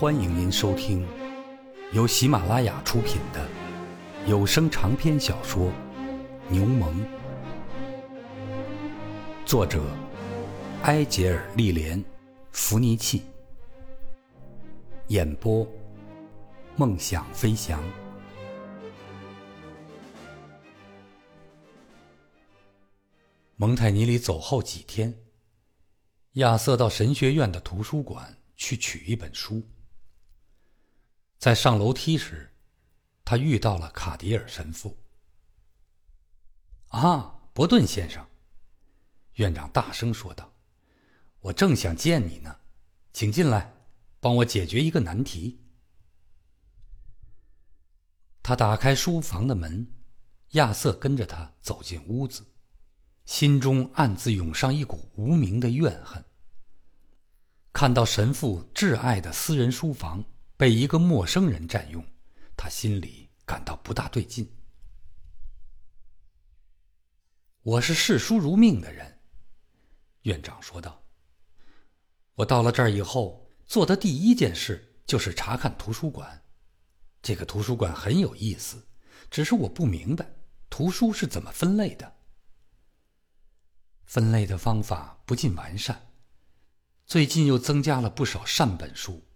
欢迎您收听由喜马拉雅出品的有声长篇小说《牛虻》，作者埃杰尔·利莲·弗尼契，演播梦想飞翔。蒙泰尼里走后几天，亚瑟到神学院的图书馆去取一本书。在上楼梯时，他遇到了卡迪尔神父。啊，伯顿先生，院长大声说道：“我正想见你呢，请进来，帮我解决一个难题。”他打开书房的门，亚瑟跟着他走进屋子，心中暗自涌上一股无名的怨恨。看到神父挚爱的私人书房。被一个陌生人占用，他心里感到不大对劲。我是视书如命的人，院长说道。我到了这儿以后，做的第一件事就是查看图书馆。这个图书馆很有意思，只是我不明白图书是怎么分类的。分类的方法不尽完善，最近又增加了不少善本书。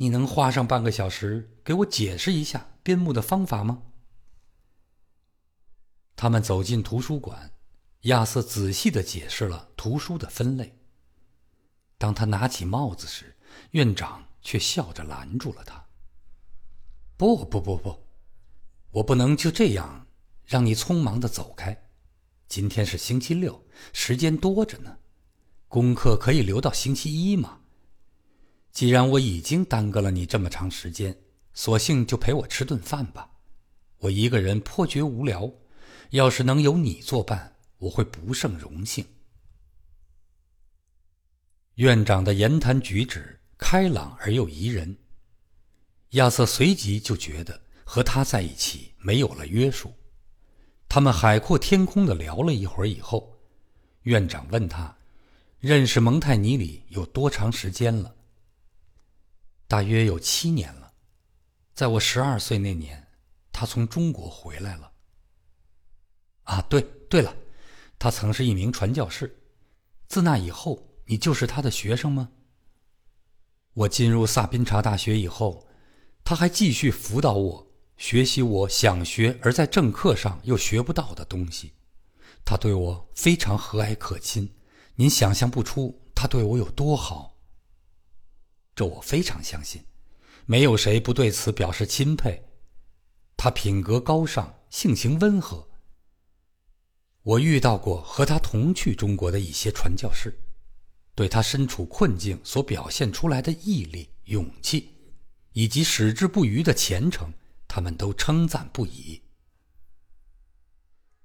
你能花上半个小时给我解释一下编目的方法吗？他们走进图书馆，亚瑟仔细的解释了图书的分类。当他拿起帽子时，院长却笑着拦住了他：“不不不不，我不能就这样让你匆忙的走开。今天是星期六，时间多着呢，功课可以留到星期一吗？”既然我已经耽搁了你这么长时间，索性就陪我吃顿饭吧。我一个人颇觉无聊，要是能有你作伴，我会不胜荣幸。院长的言谈举止开朗而又宜人，亚瑟随即就觉得和他在一起没有了约束。他们海阔天空的聊了一会儿以后，院长问他：“认识蒙泰尼里有多长时间了？”大约有七年了，在我十二岁那年，他从中国回来了。啊，对对了，他曾是一名传教士。自那以后，你就是他的学生吗？我进入萨宾查大学以后，他还继续辅导我学习我想学而在正课上又学不到的东西。他对我非常和蔼可亲，您想象不出他对我有多好。这我非常相信，没有谁不对此表示钦佩。他品格高尚，性情温和。我遇到过和他同去中国的一些传教士，对他身处困境所表现出来的毅力、勇气，以及矢志不渝的虔诚，他们都称赞不已。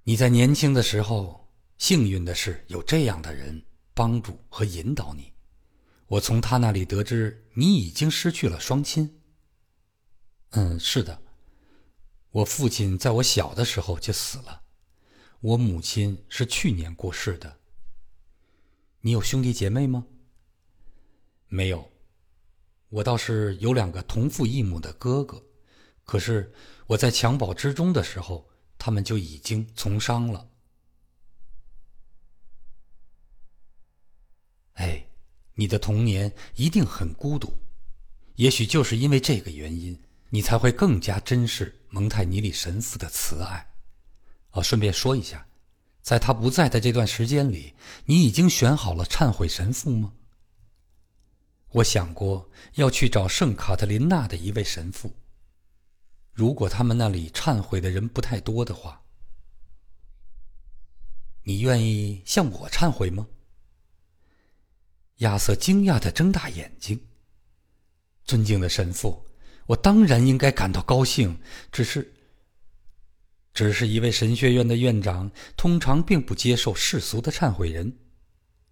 你在年轻的时候，幸运的是有这样的人帮助和引导你。我从他那里得知，你已经失去了双亲。嗯，是的，我父亲在我小的时候就死了，我母亲是去年过世的。你有兄弟姐妹吗？没有，我倒是有两个同父异母的哥哥，可是我在襁褓之中的时候，他们就已经从商了。哎。你的童年一定很孤独，也许就是因为这个原因，你才会更加珍视蒙泰尼里神父的慈爱。哦，顺便说一下，在他不在的这段时间里，你已经选好了忏悔神父吗？我想过要去找圣卡特琳娜的一位神父。如果他们那里忏悔的人不太多的话，你愿意向我忏悔吗？亚瑟惊讶的睁大眼睛。尊敬的神父，我当然应该感到高兴，只是，只是一位神学院的院长通常并不接受世俗的忏悔人，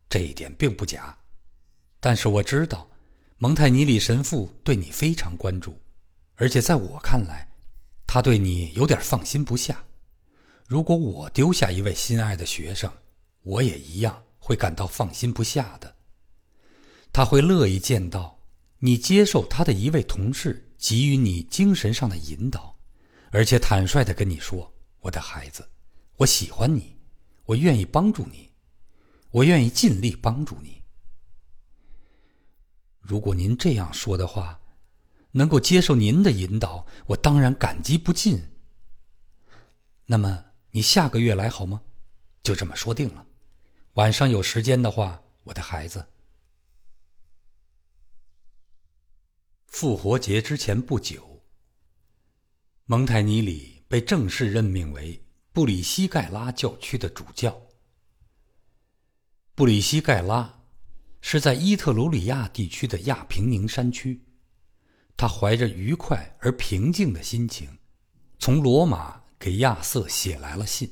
这一点并不假。但是我知道，蒙泰尼里神父对你非常关注，而且在我看来，他对你有点放心不下。如果我丢下一位心爱的学生，我也一样会感到放心不下的。他会乐意见到你接受他的一位同事给予你精神上的引导，而且坦率的跟你说：“我的孩子，我喜欢你，我愿意帮助你，我愿意尽力帮助你。”如果您这样说的话，能够接受您的引导，我当然感激不尽。那么你下个月来好吗？就这么说定了。晚上有时间的话，我的孩子。复活节之前不久，蒙泰尼里被正式任命为布里西盖拉教区的主教。布里西盖拉是在伊特鲁里亚地区的亚平宁山区。他怀着愉快而平静的心情，从罗马给亚瑟写来了信。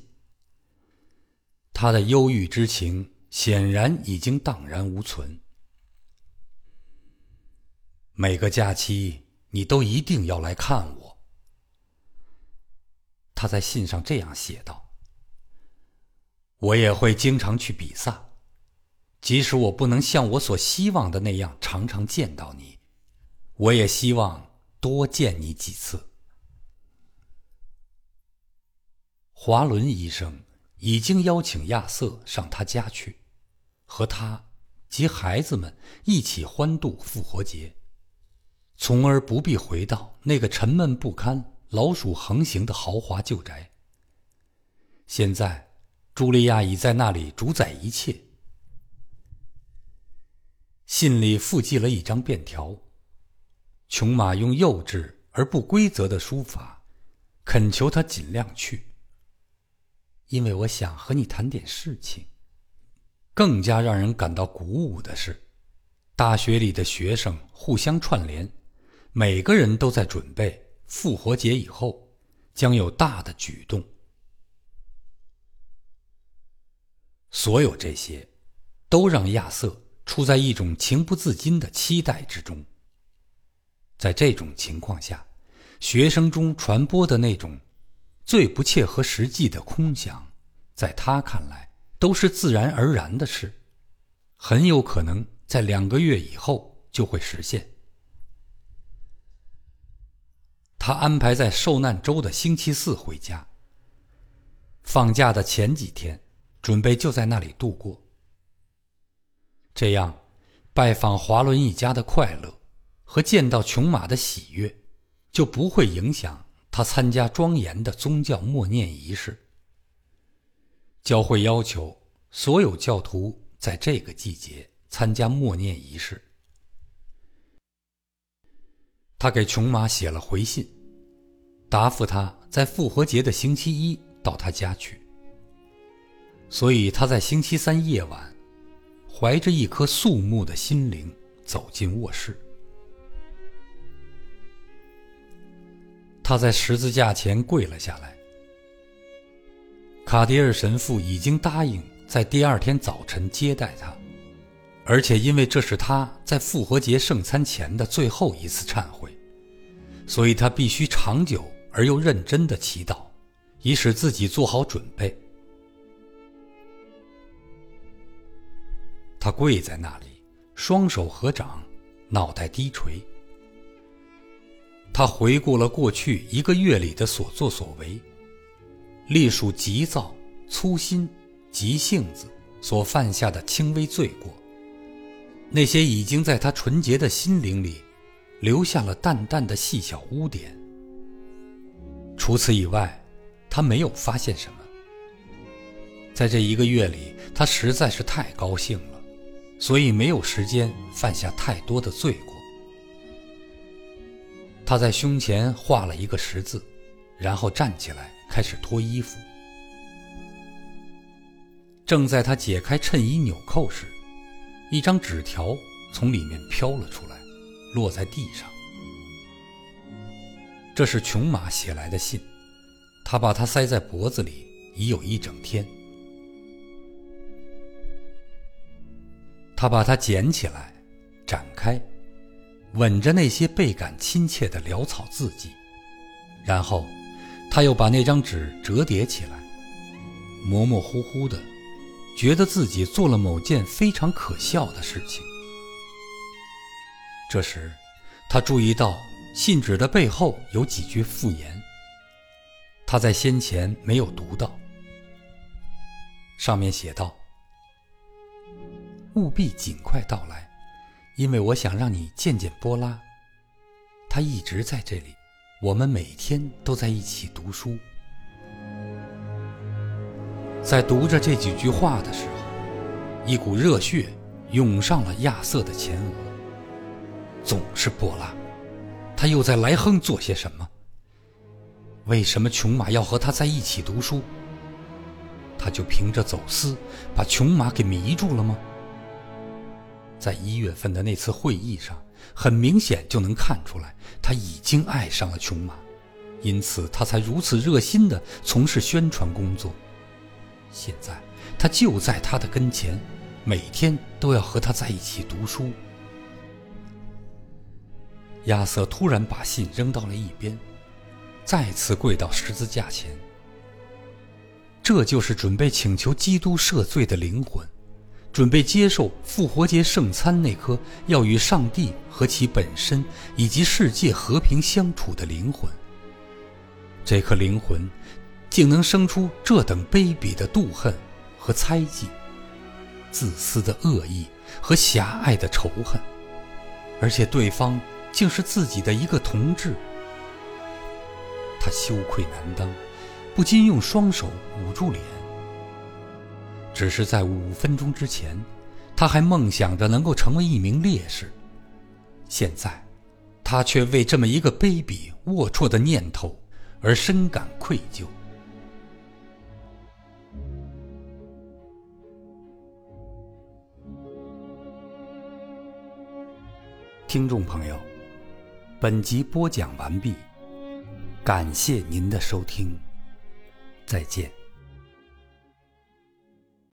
他的忧郁之情显然已经荡然无存。每个假期，你都一定要来看我。他在信上这样写道：“我也会经常去比萨，即使我不能像我所希望的那样常常见到你。”我也希望多见你几次。华伦医生已经邀请亚瑟上他家去，和他及孩子们一起欢度复活节，从而不必回到那个沉闷不堪、老鼠横行的豪华旧宅。现在，茱莉亚已在那里主宰一切。信里附记了一张便条。琼马用幼稚而不规则的书法，恳求他尽量去。因为我想和你谈点事情。更加让人感到鼓舞的是，大学里的学生互相串联，每个人都在准备复活节以后将有大的举动。所有这些，都让亚瑟处在一种情不自禁的期待之中。在这种情况下，学生中传播的那种最不切合实际的空想，在他看来都是自然而然的事，很有可能在两个月以后就会实现。他安排在受难周的星期四回家，放假的前几天，准备就在那里度过。这样，拜访华伦一家的快乐。和见到琼玛的喜悦，就不会影响他参加庄严的宗教默念仪式。教会要求所有教徒在这个季节参加默念仪式。他给琼玛写了回信，答复他在复活节的星期一到他家去。所以他在星期三夜晚，怀着一颗肃穆的心灵走进卧室。他在十字架前跪了下来。卡迪尔神父已经答应在第二天早晨接待他，而且因为这是他在复活节圣餐前的最后一次忏悔，所以他必须长久而又认真的祈祷，以使自己做好准备。他跪在那里，双手合掌，脑袋低垂。他回顾了过去一个月里的所作所为，隶属急躁、粗心、急性子所犯下的轻微罪过，那些已经在他纯洁的心灵里留下了淡淡的细小污点。除此以外，他没有发现什么。在这一个月里，他实在是太高兴了，所以没有时间犯下太多的罪过。他在胸前画了一个十字，然后站起来开始脱衣服。正在他解开衬衣纽扣时，一张纸条从里面飘了出来，落在地上。这是琼马写来的信，他把它塞在脖子里已有一整天。他把它捡起来，展开。吻着那些倍感亲切的潦草字迹，然后，他又把那张纸折叠起来，模模糊糊的，觉得自己做了某件非常可笑的事情。这时，他注意到信纸的背后有几句附言，他在先前没有读到。上面写道：“务必尽快到来，因为我想让你见见波拉。他一直在这里，我们每天都在一起读书。”在读着这几句话的时候，一股热血涌上了亚瑟的前额。总是波拉，他又在莱亨做些什么？为什么琼马要和他在一起读书？他就凭着走私把琼马给迷住了吗？在一月份的那次会议上，很明显就能看出来，他已经爱上了琼马，因此他才如此热心地从事宣传工作。现在他就在他的跟前，每天都要和他在一起读书。亚瑟突然把信扔到了一边，再次跪到十字架前。这就是准备请求基督赦罪的灵魂，准备接受复活节圣餐那颗要与上帝和其本身以及世界和平相处的灵魂。这颗灵魂。竟能生出这等卑鄙的妒恨和猜忌，自私的恶意和狭隘的仇恨，而且对方竟是自己的一个同志，他羞愧难当，不禁用双手捂住脸。只是在五分钟之前，他还梦想着能够成为一名烈士，现在，他却为这么一个卑鄙龌龊的念头而深感愧疚。听众朋友，本集播讲完毕，感谢您的收听，再见。